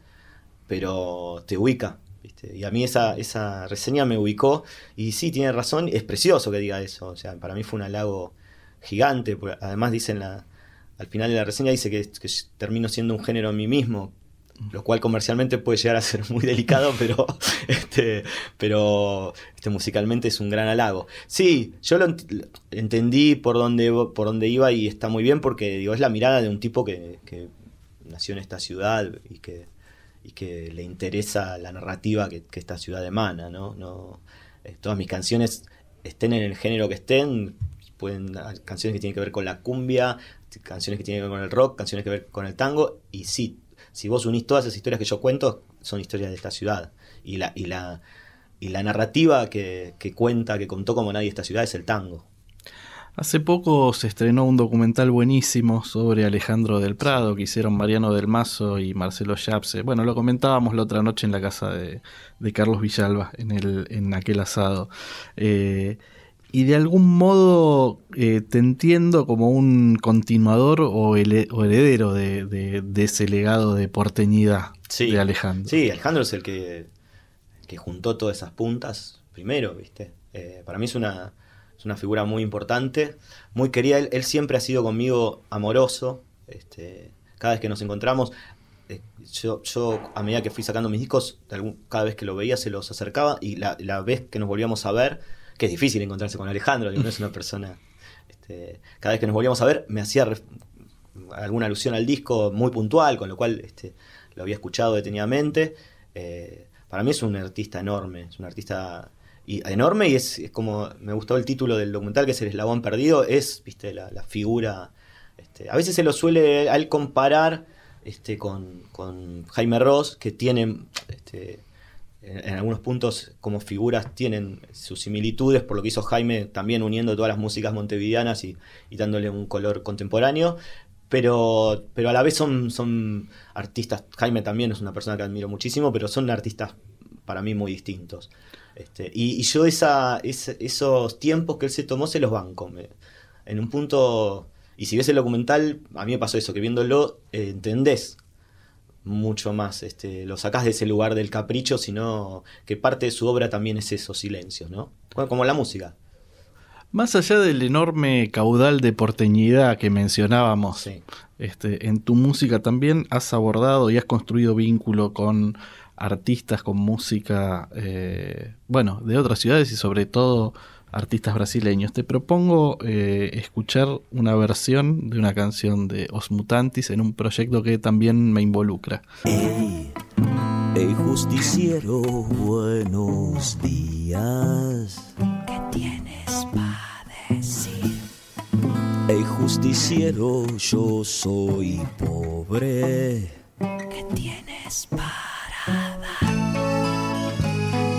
S4: pero te ubica. ¿viste? Y a mí esa, esa reseña me ubicó y sí, tiene razón, es precioso que diga eso. O sea, para mí fue un halago gigante. Además dicen la, al final de la reseña dice que, termino siendo un género en mí mismo, lo cual comercialmente puede llegar a ser muy delicado, pero este, pero este, musicalmente es un gran halago. Sí, yo lo entendí por dónde, por dónde iba y está muy bien porque digo, es la mirada de un tipo que, que nació en esta ciudad y que y que le interesa la narrativa que, esta ciudad emana, ¿no? no eh, todas mis canciones estén en el género que estén, pueden canciones que tienen que ver con la cumbia, canciones que tienen que ver con el rock, canciones que ver con el tango, y sí, si vos unís todas esas historias que yo cuento, son historias de esta ciudad. Y la, y la, y la narrativa que, que cuenta, que contó como nadie esta ciudad es el tango.
S1: Hace poco se estrenó un documental buenísimo sobre Alejandro del Prado que hicieron Mariano del Mazo y Marcelo Yapse. Bueno, lo comentábamos la otra noche en la casa de, Carlos Villalba, en, el, en aquel asado. Eh, y de algún modo eh, te entiendo como un continuador o, heredero de, ese legado de porteñidad de Alejandro.
S4: Sí, Alejandro es el que, que juntó todas esas puntas primero, ¿viste? Eh, para mí es una es una figura muy importante, muy querida. Él, siempre ha sido conmigo amoroso. Este, cada vez que nos encontramos, eh, yo, a medida que fui sacando mis discos, cada vez que lo veía se los acercaba y la, vez que nos volvíamos a ver, que es difícil encontrarse con Alejandro, no es una persona... Este, cada vez que nos volvíamos a ver me hacía alguna alusión al disco muy puntual, con lo cual este, lo había escuchado detenidamente. Eh, para mí es un artista enorme, es un artista y enorme y es, como, me gustó el título del documental que es El eslabón perdido, es, viste, la, figura, este, a veces se lo suele al comparar este, con, Jaime Ross, que tiene, este, en, algunos puntos como figuras tienen sus similitudes por lo que hizo Jaime también uniendo todas las músicas montevideanas y, y dándole un color contemporáneo, pero, pero a la vez son, son artistas, Jaime también es una persona que admiro muchísimo, pero son artistas para mí muy distintos. Este, y, yo esa, esos tiempos que él se tomó se los banco. en un punto, y si ves el documental, a mí me pasó eso, que viéndolo eh, entendés mucho más, este, lo sacás de ese lugar del capricho, sino que parte de su obra también es esos silencios, ¿no? Como la música.
S1: Más allá del enorme caudal de porteñidad que mencionábamos, este, en tu música también has abordado y has construido vínculo con artistas con música, eh, bueno, de otras ciudades y sobre todo artistas brasileños. Te propongo eh, escuchar una versión de una canción de Os Mutantis en un proyecto que también me involucra.
S2: Hey, justiciero, buenos días. ¿Qué tienes para decir? Hey, justiciero, yo soy pobre. ¿Qué tienes para dar?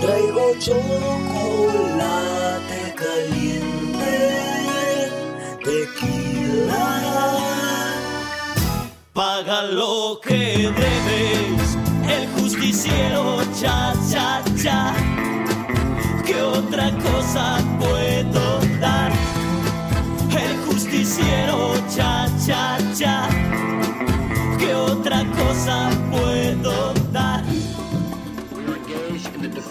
S2: Traigo chocolate caliente, tequila. Paga lo que debes el justiciero, cha, cha, cha. ¿Qué otra cosa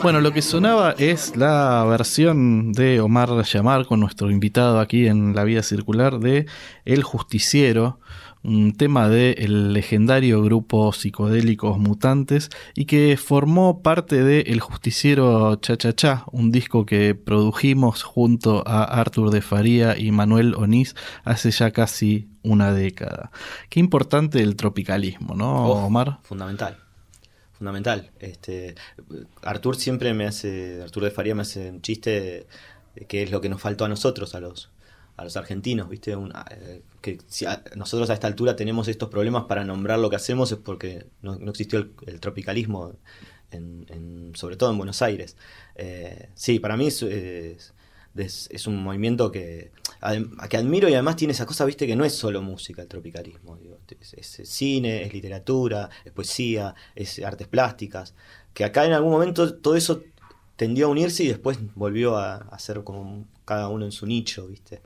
S1: Bueno, lo que sonaba es la versión de Omar Llamar con nuestro invitado aquí en La Vida Circular de El Justiciero, un tema del legendario grupo psicodélicos mutantes y que formó parte de El Justiciero Cha Cha Cha, un disco que produjimos junto a Arthur de Faría y Manuel Onís hace ya casi una década. Qué importante el tropicalismo, ¿no, Omar?
S4: Fundamental. Fundamental. Este, Artur siempre me hace, Artur de Faría me hace un chiste de que es lo que nos faltó a nosotros, a los, a los argentinos, ¿viste? Eh, que si nosotros a esta altura tenemos estos problemas para nombrar lo que hacemos es porque no, existió el, tropicalismo, en, sobre todo en Buenos Aires. Eh, sí, para mí es, es, un movimiento que, que admiro y además tiene esa cosa, ¿viste? Que no es solo música el tropicalismo, es, cine, es literatura, es poesía, es artes plásticas, que acá en algún momento todo eso tendió a unirse y después volvió a, a ser como cada uno en su nicho, ¿viste?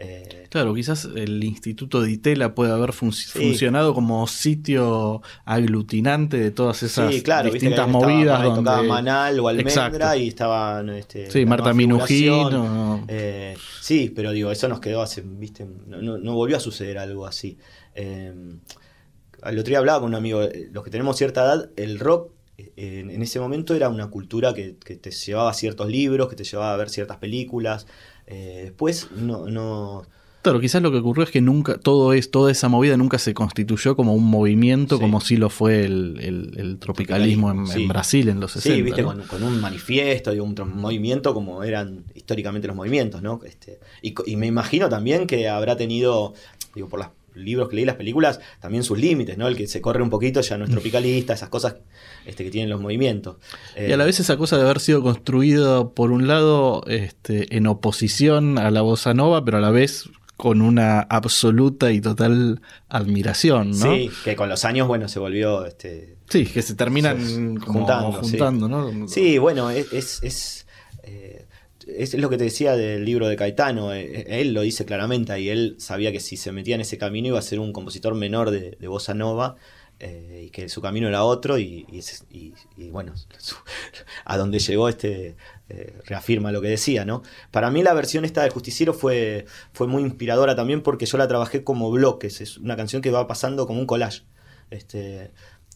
S1: Eh, claro, quizás el Instituto de Itela puede haber funcionado como sitio aglutinante de todas esas distintas movidas.
S4: Donde tocaba Manal o Almendra y estaban. Este,
S1: sí, Marta Minujín.
S4: Eh, sí, pero digo, eso nos quedó hace. ¿viste? No, volvió a suceder algo así. Eh, el otro día hablaba con un amigo, los que tenemos cierta edad, el rock en, ese momento era una cultura que, que, te llevaba a ciertos libros, que te llevaba a ver ciertas películas. Eh, después no, no...
S1: Claro, quizás lo que ocurrió es que nunca, todo es, toda esa movida nunca se constituyó como un movimiento, como sí lo fue el, tropicalismo en, Brasil en los 60.
S4: Sí, viste, con, un manifiesto y un, movimiento como eran históricamente los movimientos, ¿no? Este, y, y, me imagino también que habrá tenido, digo, por las libros que leí, las películas, también sus límites, ¿no? El que se corre un poquito ya no es tropicalista, esas cosas este, que tienen los movimientos.
S1: y a la vez esa cosa de haber sido construido, por un lado, este, en oposición a la bossa nova, pero a la vez con una absoluta y total admiración, ¿no?
S4: Sí, que con los años, bueno, se volvió... Este,
S1: sí, que se terminan juntando, ¿no?
S4: Sí, bueno, es... es, eh, es lo que te decía del libro de Caetano, eh, eh, él lo dice claramente y él sabía que si se metía en ese camino iba a ser un compositor menor de, bossa nova eh, y que su camino era otro y, bueno, a donde llegó este reafirma lo que decía, ¿no? Para mí la versión esta de Justiciero fue, fue muy inspiradora también porque yo la trabajé como bloques, es una canción que va pasando como un collage. Este,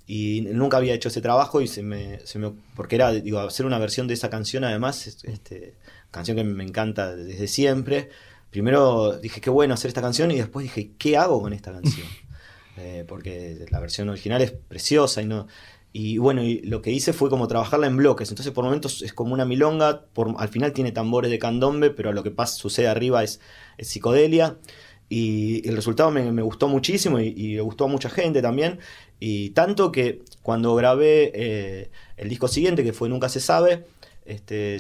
S4: y nunca había hecho ese trabajo y se me, se me porque era digo hacer una versión de esa canción además este canción que me encanta desde siempre. Primero dije, qué bueno hacer esta canción y después dije, ¿qué hago con esta canción? Eh, porque la versión original es preciosa y no... Y bueno, y lo que hice fue como trabajarla en bloques. Entonces por momentos es como una milonga, por, al final tiene tambores de candombe, pero lo que pasa, sucede arriba es, psicodelia. Y el resultado me, gustó muchísimo y, le gustó a mucha gente también. Y tanto que cuando grabé eh, el disco siguiente, que fue Nunca se sabe, este,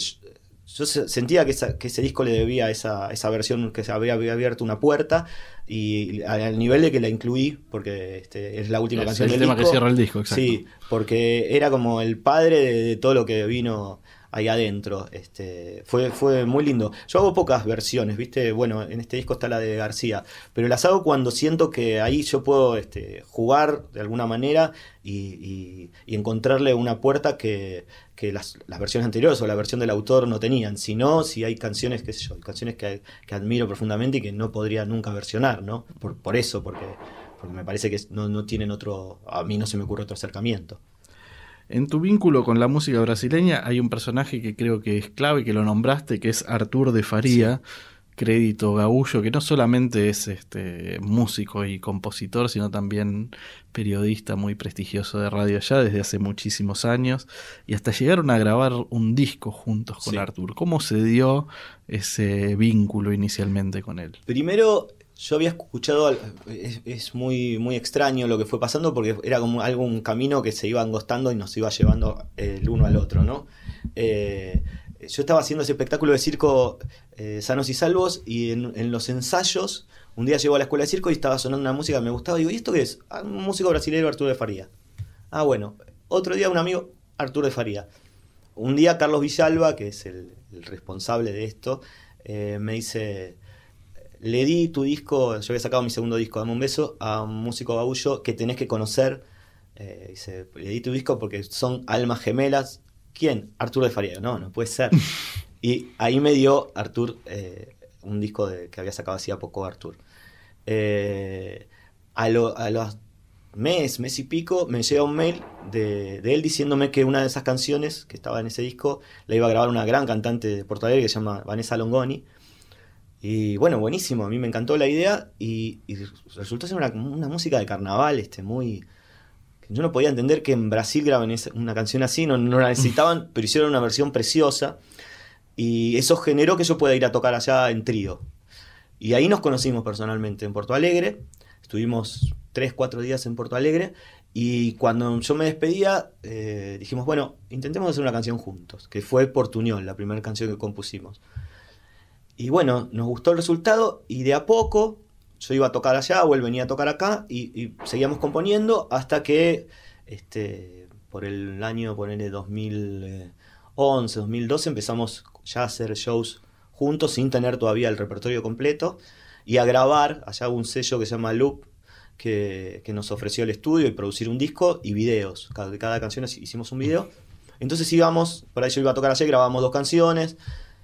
S4: yo sentía que, ese disco le debía esa, esa versión que se había, abierto una puerta y al nivel de que la incluí, porque este, es la última canción
S1: del tema que cierra el disco, exacto.
S4: Sí, porque era como el padre de todo lo que vino ahí adentro. Este, fue, fue muy lindo. Yo hago pocas versiones, ¿viste? Bueno, en este disco está la de García, pero las hago cuando siento que ahí yo puedo este, jugar de alguna manera y, encontrarle una puerta que, las, versiones anteriores o la versión del autor no tenían. Si no, si hay canciones, qué sé yo, canciones que, admiro profundamente y que no podría nunca versionar, ¿no? Por, por eso, porque, porque me parece que no, no tienen otro, a mí no se me ocurre otro acercamiento.
S1: En tu vínculo con la música brasileña hay un personaje que creo que es clave, que lo nombraste, que es Artur de Faría, crédito gaullo, que no solamente es este músico y compositor, sino también periodista muy prestigioso de radio allá desde hace muchísimos años, y hasta llegaron a grabar un disco juntos con Artur. ¿Cómo se dio ese vínculo inicialmente con él?
S4: Primero, yo había escuchado, es, muy, muy extraño lo que fue pasando porque era como algún camino que se iba angostando y nos iba llevando el uno al otro, ¿no? Eh, yo estaba haciendo ese espectáculo de circo eh, Sanos y Salvos y en, los ensayos, un día llego a la escuela de circo y estaba sonando una música que me gustaba. Y digo, ¿y esto qué es? Ah, un músico brasileño, Arturo de Faría. Ah, bueno. Otro día un amigo, Arturo de Faría. Un día Carlos Villalba, que es el, responsable de esto, eh, me dice, le di tu disco, yo había sacado mi segundo disco, Dame un beso, a un músico baullo que tenés que conocer. Eh, dice, le di tu disco porque son almas gemelas. ¿Quién? Arturo de Faría. No, no puede ser. y ahí me dio Artur eh, un disco de, que había sacado hacía poco Artur. Eh, a, los mes, mes y pico, me llega un mail de, de, él diciéndome que una de esas canciones que estaba en ese disco la iba a grabar una gran cantante de Porto Alegre que se llama Vanessa Longoni y bueno, buenísimo, a mí me encantó la idea y, resultó ser una, música de carnaval, este, muy... Yo no podía entender que en Brasil graben una canción así, no, no la necesitaban, pero hicieron una versión preciosa y eso generó que yo pueda ir a tocar allá en trío. Y ahí nos conocimos personalmente en Porto Alegre, estuvimos tres, cuatro días en Porto Alegre y cuando yo me despedía eh, dijimos, bueno, intentemos hacer una canción juntos, que fue Portuñol, la primera canción que compusimos. Y bueno, nos gustó el resultado y de a poco yo iba a tocar allá o él venía a tocar acá y, seguíamos componiendo hasta que este, por el año, ponele 2011, 2012 empezamos ya a hacer shows juntos sin tener todavía el repertorio completo y a grabar, allá un sello que se llama Loop que, nos ofreció el estudio y producir un disco y videos. Cada, cada canción hicimos un video. Entonces íbamos, por ahí yo iba a tocar allá y grabamos dos canciones,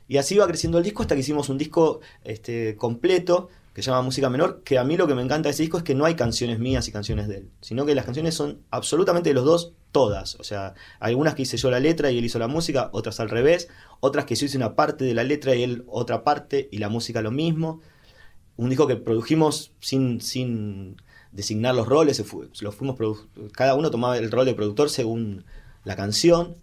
S4: y así iba creciendo el disco hasta que hicimos un disco este, completo que se llama Música Menor, que a mí lo que me encanta de ese disco es que no hay canciones mías y canciones de él, sino que las canciones son absolutamente de los dos, todas. O sea, algunas que hice yo la letra y él hizo la música, otras al revés, otras que yo hice una parte de la letra y él otra parte y la música lo mismo. Un disco que produjimos sin, sin designar los roles, los fuimos cada uno tomaba el rol de productor según la canción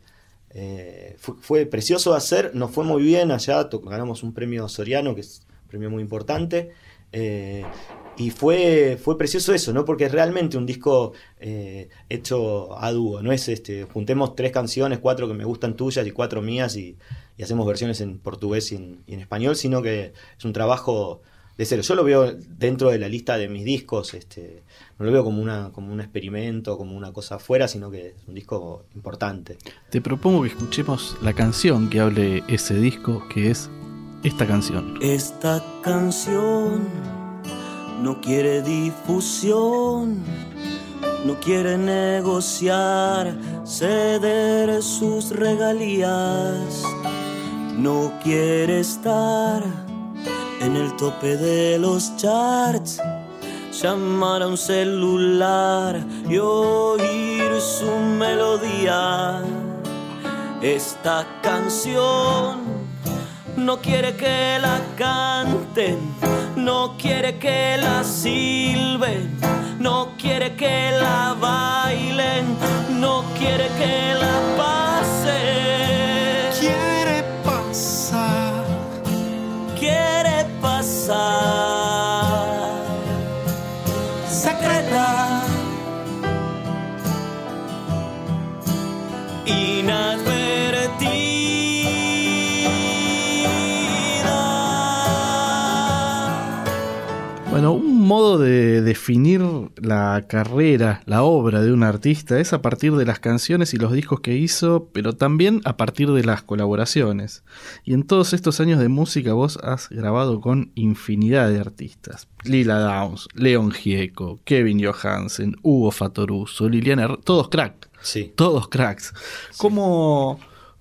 S4: eh, fue, precioso hacer, nos fue muy bien allá, ganamos un premio Soriano, que es un premio muy importante. Eh, y fue, fue precioso eso, ¿no? Porque es realmente un disco eh, hecho a dúo, no es este, juntemos tres canciones, cuatro que me gustan tuyas y cuatro mías y, hacemos versiones en portugués y en, español, sino que es un trabajo de cero. Yo lo veo dentro de la lista de mis discos, este, no lo veo como, una, como un experimento, como una cosa afuera, sino que es un disco importante.
S1: Te propongo que escuchemos la canción que hable ese disco, que es esta canción.
S2: Esta canción no quiere difusión, no quiere negociar, ceder sus regalías, no quiere estar en el tope de los charts llamar a un celular y oír su melodía. Esta canción no quiere que la canten, no quiere que la silben, no quiere que la bailen, no quiere que la
S1: de definir la carrera, la obra de un artista es a partir de las canciones y los discos que hizo, pero también a partir de las colaboraciones. Y en todos estos años de música vos has grabado con infinidad de artistas. Lila Downs, Leon Gieco, Kevin Johansen, Hugo Fatoruso, Liliana, todos crack.
S4: Sí.
S1: Todos cracks. ¿Cómo,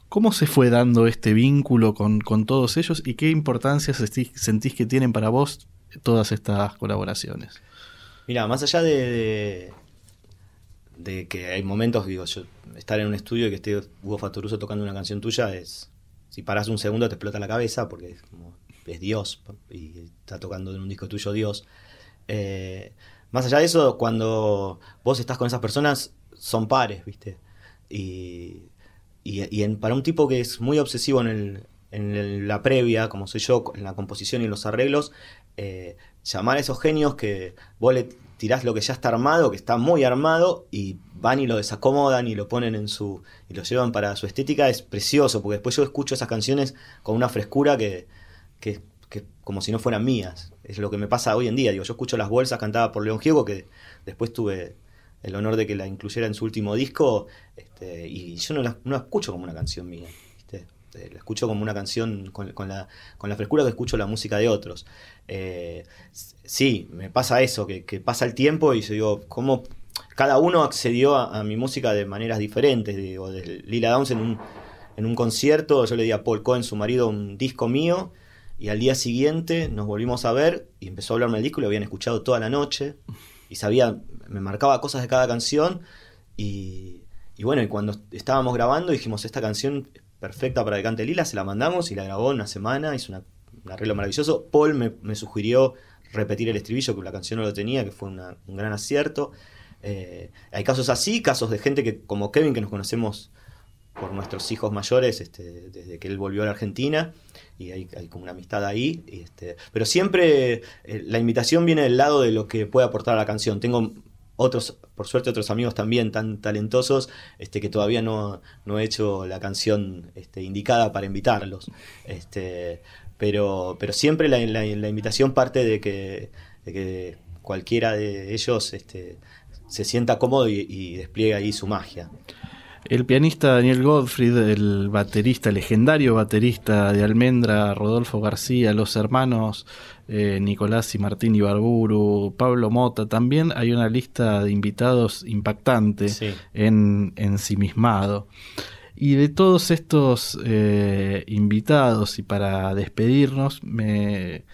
S1: ¿Cómo se fue dando este vínculo con, con todos ellos y qué importancia sentís que tienen para vos todas estas colaboraciones?
S4: Mira, más allá de, que hay momentos, digo, yo estar en un estudio y que esté Hugo Fatoruso tocando una canción tuya es, si paras un segundo te explota la cabeza porque es como, es Dios y está tocando en un disco tuyo Dios. Eh, más allá de eso, cuando vos estás con esas personas, son pares, ¿viste? Y, para un tipo que es muy obsesivo en la previa, como soy yo, en la composición y en los arreglos, eh, llamar a esos genios que vos le tirás lo que ya está armado, que está muy armado, y van y lo desacomodan y lo ponen en su. y lo llevan para su estética, es precioso, porque después yo escucho esas canciones con una frescura que, que, como si no fueran mías. Es lo que me pasa hoy en día. Digo, yo escucho las bolsas cantadas por León Giego, que después tuve el honor de que la incluyera en su último disco, este, y yo no no la escucho como una canción mía. Este, la escucho como una canción con, la, frescura que escucho la música de otros. Eh, sí, me pasa eso, que, pasa el tiempo y yo digo, ¿cómo cada uno accedió a, mi música de maneras diferentes? Digo, Lila Downs en un, concierto, yo le di a Paul Cohen, su marido, un disco mío. Y al día siguiente nos volvimos a ver y empezó a hablarme del disco, lo habían escuchado toda la noche y sabía, me marcaba cosas de cada canción y, y bueno, y cuando estábamos grabando dijimos, esta canción perfecta para que cante Lila, se la mandamos y la grabó en una semana, hizo un arreglo maravilloso. Paul me, sugirió repetir el estribillo, que la canción no lo tenía, que fue un gran acierto. Eh, hay casos así, casos de gente que, como Kevin, que nos conocemos por nuestros hijos mayores este, desde que él volvió a la Argentina y hay, como una amistad ahí. este, pero siempre eh, la invitación viene del lado de lo que puede aportar a la canción. Tengo otros, por suerte, otros amigos también tan talentosos, este, que todavía no, no he hecho la canción este, indicada para invitarlos. Este, pero, pero siempre la, la, invitación parte de que, que, cualquiera de ellos este, se sienta cómodo y, y despliegue ahí su magia.
S1: El pianista Daniel Gottfried, el baterista, legendario baterista de Almendra, Rodolfo García, los hermanos eh, Nicolás y Martín Ibarburu, Pablo Mota, también hay una lista de invitados impactante en ensimismado. Y de todos estos eh, invitados, y para despedirnos, me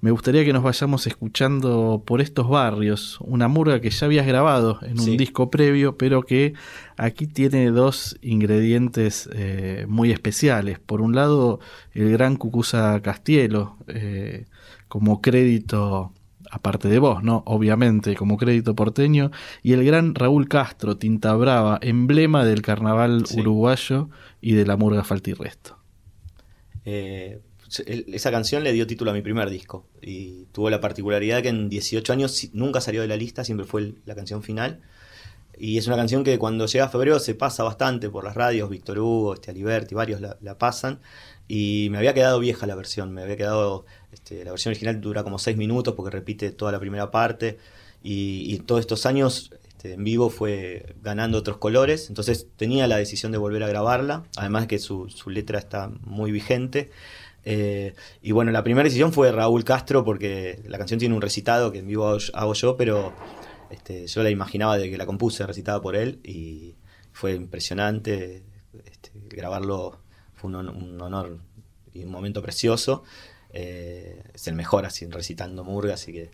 S1: me gustaría que nos vayamos escuchando por estos barrios, una murga que ya habías grabado en un disco previo, pero que aquí tiene dos ingredientes eh, muy especiales. Por un lado, el gran Cucusa Castielo, eh, como crédito, aparte de vos, ¿no? Obviamente, como crédito porteño, y el gran Raúl Castro, Tinta Brava, emblema del carnaval uruguayo y de la murga Falta y Resto.
S4: Eh, esa canción le dio título a mi primer disco y tuvo la particularidad que en 18 años nunca salió de la lista, siempre fue la canción final. Y es una canción que cuando llega a febrero se pasa bastante por las radios, Víctor Hugo, este, Aliberti, varios la, pasan. Y me había quedado vieja la versión, me había quedado, este, la versión original dura como 6 minutos porque repite toda la primera parte. Y, todos estos años este, en vivo fue ganando otros colores, entonces tenía la decisión de volver a grabarla, además que su, su letra está muy vigente. Eh, y bueno, la primera decisión fue Raúl Castro porque la canción tiene un recitado que en vivo hago yo, pero este, yo la imaginaba de que la compuse recitada por él y fue impresionante. Este, grabarlo fue un, honor y un momento precioso. Eh, es el mejor así recitando Murga, así que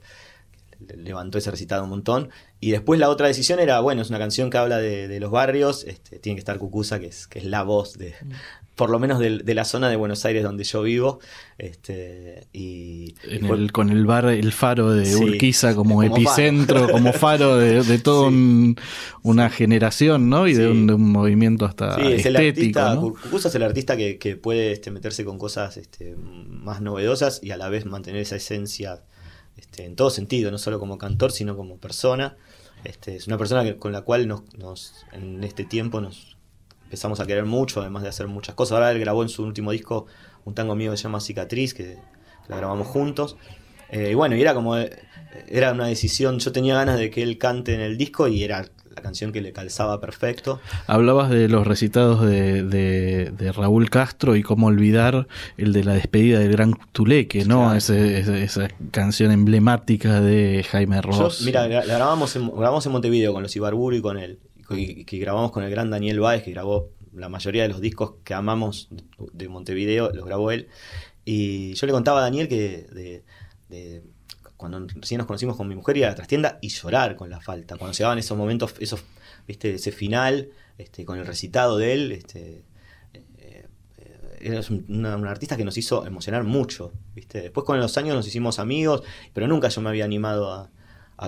S4: levantó ese recitado un montón. Y después la otra decisión era, bueno, es una canción que habla de, los barrios, este, tiene que estar Cucusa, que es, que es la voz de, mm por lo menos de, la zona de Buenos Aires donde yo vivo. Este, y,
S1: con el bar, el faro de Urquiza como, epicentro, como faro de, de toda una generación, ¿no? Y de, un, movimiento hasta sí, es estético.
S4: El artista, es el artista que, puede este, meterse con cosas este, más novedosas y a la vez mantener esa esencia este, en todo sentido, no solo como cantor, sino como persona. Este, es una persona con la cual nos, en este tiempo nos empezamos a querer mucho, además de hacer muchas cosas. Ahora él grabó en su último disco un tango mío que se llama Cicatriz, que la grabamos juntos. Eh, y bueno, y era como, era una decisión, yo tenía ganas de que él cante en el disco y era la canción que le calzaba perfecto.
S1: Hablabas de los recitados de, de, Raúl Castro y cómo olvidar el de la despedida del Gran Tuleque, ¿no? esa canción emblemática de Jaime Ross.
S4: mira, la grabamos en, grabamos en Montevideo con los Ibarburu y con él, que grabamos con el gran Daniel Báez, que grabó la mayoría de los discos que amamos de Montevideo, los grabó él. Y yo le contaba a Daniel que cuando recién nos conocimos con mi mujer, ir a la trastienda y llorar con la falta. Cuando se daban esos momentos, esos, ¿viste? ese final, este, con el recitado de él, este, eh, era un, artista que nos hizo emocionar mucho. ¿viste? Después con los años nos hicimos amigos, pero nunca yo me había animado a,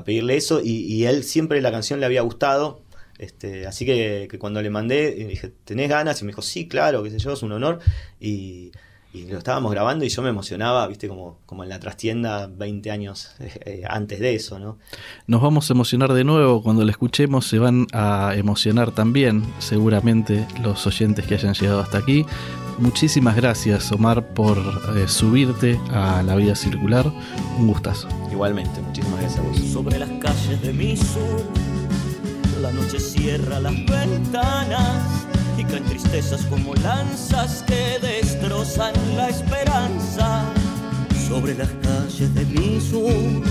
S4: pedirle eso y, él siempre la canción le había gustado. Este, así que, que cuando le mandé, dije, ¿tenés ganas? Y me dijo, sí, claro, qué sé yo, es un honor. Y, y lo estábamos grabando y yo me emocionaba, viste, como, como en la trastienda 20 años eh, eh, antes de eso, ¿no?
S1: Nos vamos a emocionar de nuevo, cuando la escuchemos se van a emocionar también, seguramente, los oyentes que hayan llegado hasta aquí. Muchísimas gracias, Omar, por eh, subirte a la vida circular. Un gustazo.
S4: Igualmente, muchísimas gracias a vos.
S2: Sobre las calles de mi sur, la noche cierra las ventanas y caen tristezas como lanzas que destrozan la esperanza. Sobre las calles de mi sur,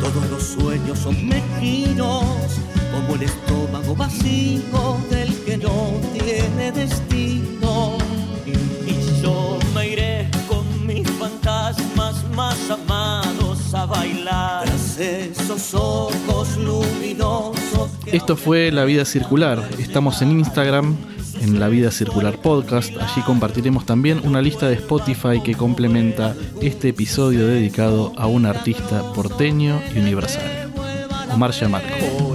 S2: todos los sueños son mezquinos, como el estómago vacío del que no tiene destino. Y yo me iré con mis fantasmas más amados a bailar. Tras esos ojos luminosos.
S1: Esto fue La Vida Circular. Estamos en Instagram en La Vida Circular Podcast. Allí compartiremos también una lista de Spotify que complementa este episodio dedicado a un artista porteño y universal. Omar Yamarco.